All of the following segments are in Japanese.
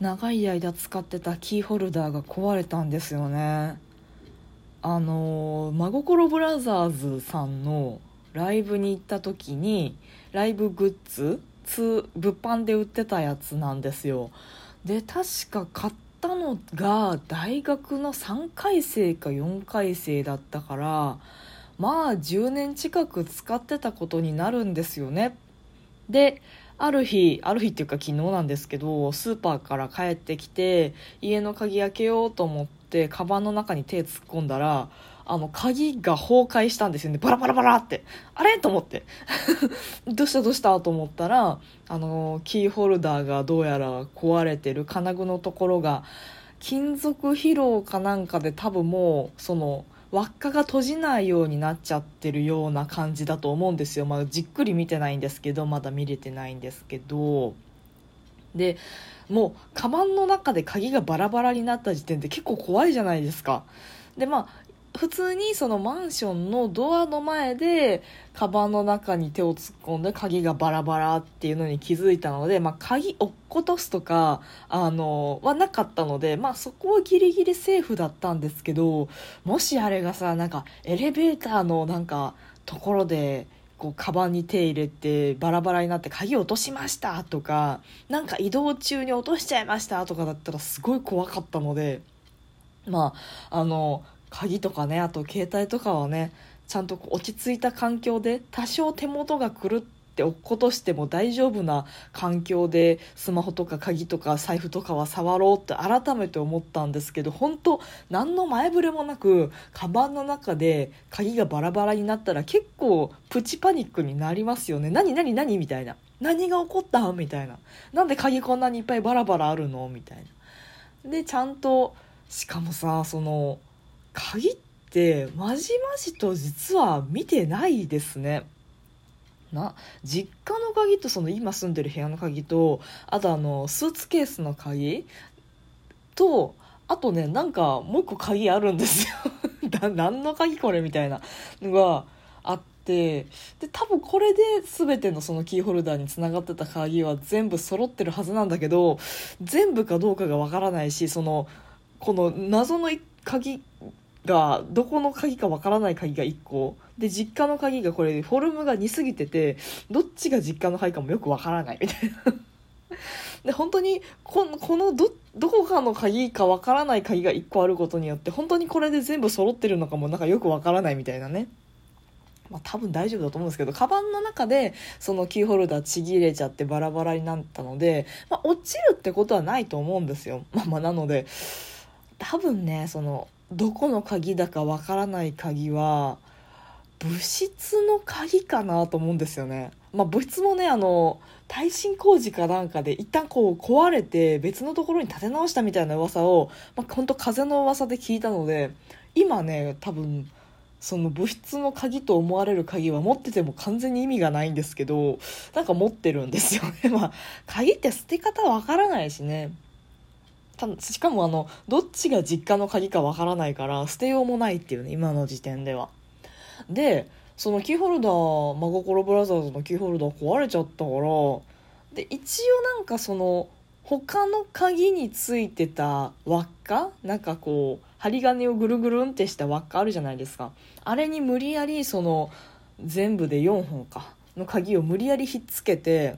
長い間使ってたキーホルダーが壊れたんですよね。あの真心ブラザーズさんのライブに行った時にライブグッズ物販で売ってたやつなんですよ。で確か買ったのが大学の3回生か4回生だったからまあ10年近く使ってたことになるんですよね。である日ある日っていうか昨日なんですけどスーパーから帰ってきて家の鍵開けようと思ってカバンの中に手突っ込んだらあの鍵が崩壊したんですよね。バラバラバラって。あれと思って。どうしたどうしたと思ったらあのキーホルダーがどうやら壊れてる金具のところが金属疲労かなんかで多分もうその輪っかが閉じないようになっちゃってるような感じだと思うんですよ、まあ、じっくり見てないんですけどまだ見れてないんですけど。でもうカバンの中で鍵がバラバラになった時点で結構怖いじゃないですか。でまあ普通にそのマンションのドアの前でカバンの中に手を突っ込んで鍵がバラバラっていうのに気づいたので、まあ、鍵落っことすとかあのはなかったので、まあ、そこはギリギリセーフだったんですけどもしあれがさなんかエレベーターのなんかところでこうカバンに手入れてバラバラになって鍵落としましたとかなんか移動中に落としちゃいましたとかだったらすごい怖かったのでまああの鍵とかねあと携帯とかはねちゃんと落ち着いた環境で多少手元が狂って落っことしても大丈夫な環境でスマホとか鍵とか財布とかは触ろうって改めて思ったんですけど本当何の前触れもなくカバンの中で鍵がバラバラになったら結構プチパニックになりますよね。何何何？みたいな。何が起こった？みたいな。なんで鍵こんなにいっぱいバラバラあるの？みたいな。でちゃんとしかもさその鍵ってまじまじと実は見てないですね。な実家の鍵とその今住んでる部屋の鍵とあとあのスーツケースの鍵とあとねなんかもう一個鍵あるんですよ だ何の鍵これみたいなのがあってで多分これで全てのそのキーホルダーにつながってた鍵は全部揃ってるはずなんだけど全部かどうかがわからないしそのこの謎の鍵がどこの鍵かわからない鍵が1個。で実家の鍵がこれフォルムが似すぎててどっちが実家の鍵かもよくわからない。みたいな。で本当にこのこのどどこかの鍵かわからない鍵が1個あることによって本当にこれで全部揃ってるのかもなんかよくわからない。みたいなね。まあ、多分大丈夫だと思うんですけどカバンの中でそのキーホルダーちぎれちゃってバラバラになったので、まあ、落ちるってことはないと思うんですよ、まあ、まあなので多分ねそのどこの鍵だかわからない鍵は物質の鍵かなと思うんですよね。まあ、物質もねあの耐震工事かなんかで一旦こう壊れて別のところに建て直したみたいな噂を、まあ、本当風の噂で聞いたので今ね多分その物質の鍵と思われる鍵は持ってても完全に意味がないんですけどなんか持ってるんですよね。まあ鍵って捨て方わからないしね。しかもあのどっちが実家の鍵かわからないから捨てようもないっていうね今の時点では。でそのキーホルダー真心ブラザーズのキーホルダー壊れちゃったからで一応なんかその他の鍵についてた輪っかなんかこう針金をぐるぐるんってした輪っかあるじゃないですか。あれに無理やりその全部で4本かの鍵を無理やりひっつけて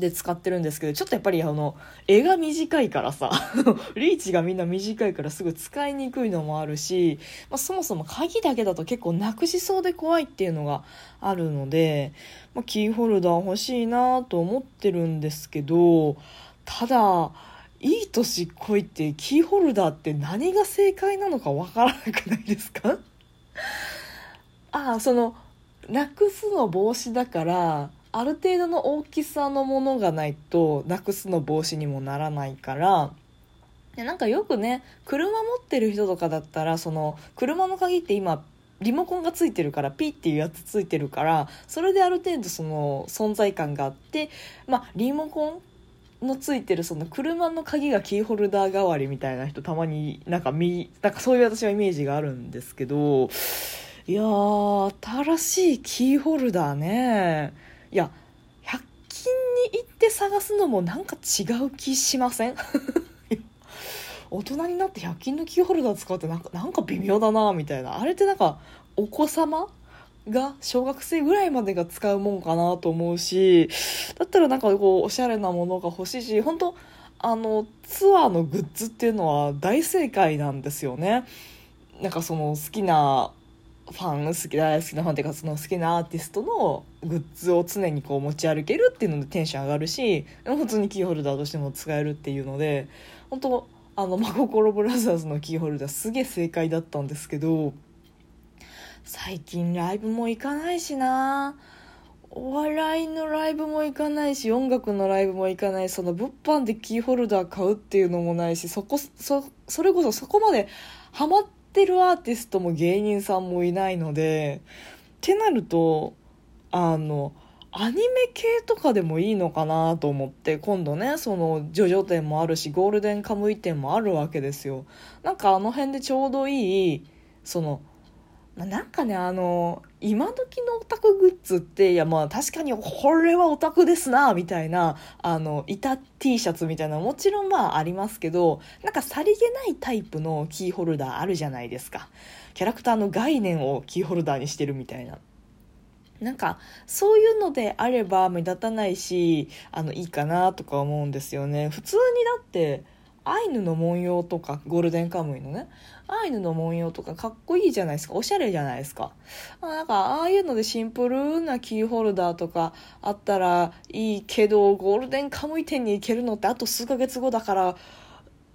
で使ってるんですけどちょっとやっぱりあの絵が短いからさ リーチがみんな短いからすぐ使いにくいのもあるし、まあ、そもそも鍵だけだと結構なくしそうで怖いっていうのがあるので、まあ、キーホルダー欲しいなと思ってるんですけどただいい年こいってキーホルダーって何が正解なのかわからなくないですか？ああそのなくすの防止だからある程度の大きさのものがないとなくすの防止にもならないからでなんかよくね車持ってる人とかだったらその車の鍵って今リモコンがついてるからピッていうやつついてるからそれである程度その存在感があってまあリモコンのついてるその車の鍵がキーホルダー代わりみたいな人たまになんか見なんかそういう私はイメージがあるんですけどいやー新しいキーホルダーね。いや100均に行って探すのもなんか違う気しません？大人になって100均のキーホルダー使うってなんかなんか微妙だなみたいなあれってなんかお子様が小学生ぐらいまでが使うもんかなと思うしだったらなんかこうおしゃれなものが欲しいし本当あのツアーのグッズっていうのは大正解なんですよね。なんかその好きなファン好き大好きなファンっていうかその好きなアーティストのグッズを常にこう持ち歩けるっていうのでテンション上がるし普通にキーホルダーとしても使えるっていうので本当あの真心ブラザーズのキーホルダーすげえ正解だったんですけど最近ライブも行かないしな。お笑いのライブも行かないし音楽のライブも行かないその物販でキーホルダー買うっていうのもないしそこそそれこそそこまでハマってるアーティストも芸人さんもいないのでってなるとあのアニメ系とかでもいいのかなと思って今度ねそのジョジョ展もあるしゴールデンカムイ展もあるわけですよ。なんかあの辺でちょうどいいそのなんかねあの今時のオタクグッズっていやまあ確かにこれはオタクですなみたいなあの板 T シャツみたいなもちろんまあありますけどなんかさりげないタイプのキーホルダーあるじゃないですか。キャラクターの概念をキーホルダーにしてるみたいな。なんかそういうのであれば目立たないしあのいいかなとか思うんですよね。普通にだってアイヌの文様とかゴールデンカムイのねアイヌの文様とかかっこいいじゃないですか。おしゃれじゃないですか。あなんかああいうのでシンプルなキーホルダーとかあったらいいけどゴールデンカムイ店に行けるのってあと数ヶ月後だから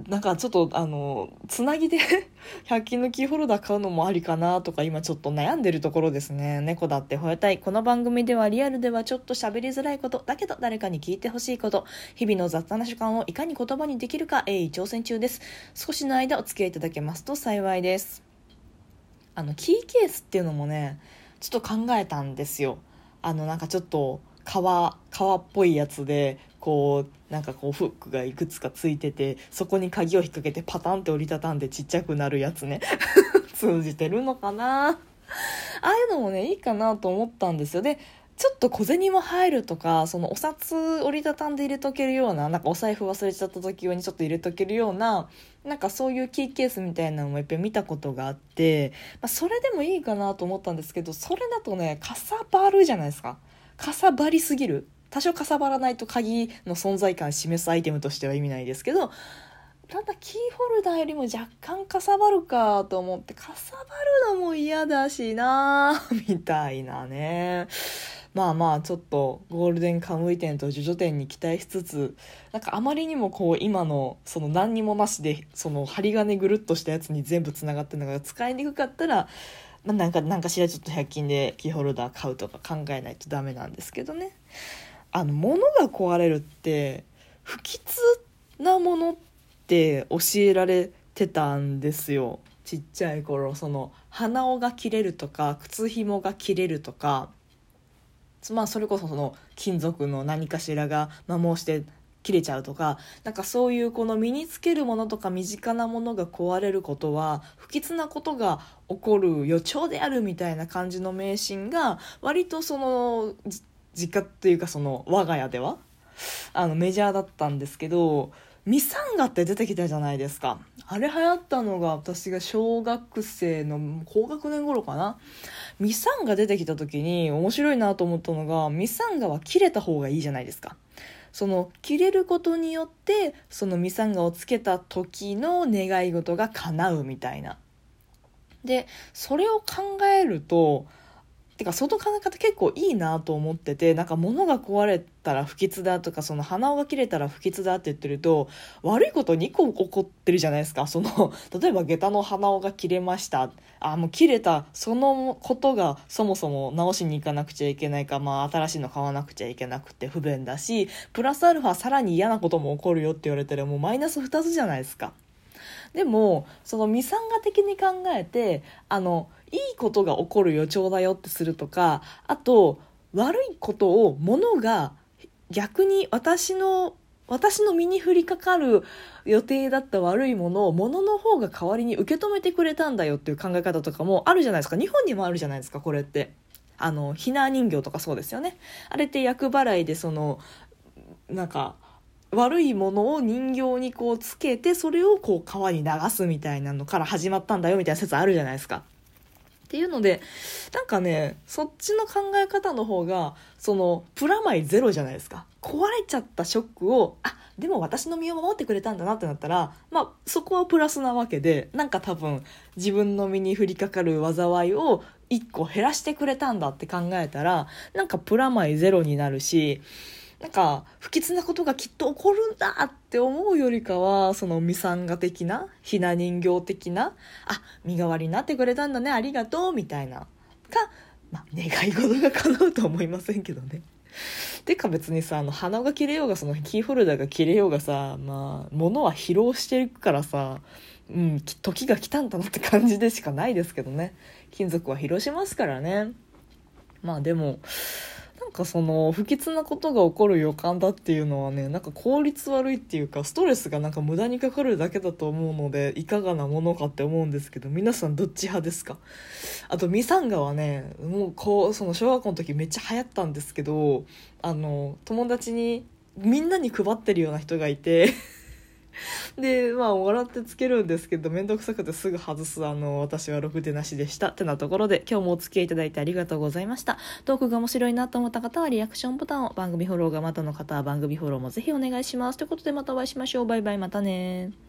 なんかちょっとあのつなぎで 100均のキーホルダー買うのもありかなとか今ちょっと悩んでるところですね。猫だって吠えたい。この番組ではリアルではちょっと喋りづらいこと。だけど誰かに聞いてほしいこと。日々の雑多な主観をいかに言葉にできるか。鋭意挑戦中です。少しの間お付き合いいただけますと幸いです。あのキーケースっていうのもねちょっと考えたんですよ。あのなんかちょっと革革っぽいやつでこうなんかこうフックがいくつかついててそこに鍵を引っ掛けてパタンって折りたたんでちっちゃくなるやつね。通じてるのかな？ああいうのもねいいかなと思ったんですよ。でちょっと小銭も入るとかそのお札折りたたんで入れとけるようななんかお財布忘れちゃった時用にちょっと入れとけるようななんかそういうキーケースみたいなのもやっぱり見たことがあって、まあ、それでもいいかなと思ったんですけどそれだとねかさばるじゃないですか。かさばりすぎる。多少かさばらないと鍵の存在感示すアイテムとしては意味ないですけどただキーホルダーよりも若干かさばるかと思ってかさばるのも嫌だしな みたいなね。まあまあちょっとゴールデンカムイ店とジョジョ店に期待しつつなんかあまりにもこう今のその何にもなしでその針金ぐるっとしたやつに全部つながってるのが使いにくかったらまあ、なんかなんかしらちょっと100均でキーホルダー買うとか考えないとダメなんですけどね。あの物が壊れるって不吉なものって教えられてたんですよ。ちっちゃい頃その鼻緒が切れるとか靴紐が切れるとか。まあそれこそその金属の何かしらが摩耗して切れちゃうとか。なんかそういうこの身につけるものとか身近なものが壊れることは不吉なことが起こる予兆であるみたいな感じの迷信が割とその実家というかその我が家ではあのメジャーだったんですけどミサンガって出てきたじゃないですか。あれ流行ったのが私が小学生の高学年頃かな。ミサンガ出てきた時に面白いなと思ったのがミサンガは切れた方がいいじゃないですか。その切れることによってそのミサンガをつけた時の願い事が叶うみたいな。でそれを考えるとてかその考え方結構いいなと思っててなんか物が壊れたら不吉だとかその鼻緒が切れたら不吉だって言ってると悪いこと2個起こってるじゃないですかその 例えば下駄の鼻緒が切れましたあもう切れたそのことがそもそも直しに行かなくちゃいけないか、まあ、新しいの買わなくちゃいけなくて不便だしプラスアルファさらに嫌なことも起こるよって言われたらもうマイナス2つじゃないですか。でもそのミサンガ的に考えてあのいいことが起こる予兆だよってするとかあと悪いことをものが逆に私の私の身に降りかかる予定だった悪いものを物の方が代わりに受け止めてくれたんだよっていう考え方とかもあるじゃないですか日本にもあるじゃないですかこれって。あのひな人形とかそうですよねあれって厄払いでそのなんか悪いものを人形にこうつけてそれをこう川に流すみたいなのから始まったんだよみたいな説あるじゃないですか。っていうのでなんかねそっちの考え方の方がそのプラマイゼロじゃないですか壊れちゃったショックをあでも私の身を守ってくれたんだなってなったらまあそこはプラスなわけでなんか多分自分の身に降りかかる災いを1個減らしてくれたんだって考えたらなんかプラマイゼロになるしなんか不吉なことがきっと起こるんだって思うよりかはそのミサンガ的なひな人形的なあ身代わりになってくれたんだねありがとうみたいなが、まあ、願い事が叶うとは思いませんけどね。てか別にさあの鼻が切れようがそのキーホルダーが切れようがさまあ物は疲労していくからさうん時が来たんだなって感じでしかないですけどね金属は疲労しますからねまあでもかその不吉なことが起こる予感だっていうのはねなんか効率悪いっていうかストレスがなんか無駄にかかるだけだと思うのでいかがなものかって思うんですけど皆さんどっち派ですか？あとミサンガはねもうこうその小学校の時めっちゃ流行ったんですけどあの友達にみんなに配ってるような人がいて でまあ笑ってつけるんですけど面倒くさくてすぐ外すあの私はろくでなしでした。ってなところで今日もお付き合いいただいてありがとうございました。トークが面白いなと思った方はリアクションボタンを番組フォローがまたの方は番組フォローもぜひお願いします。ということでまたお会いしましょう。バイバイまたね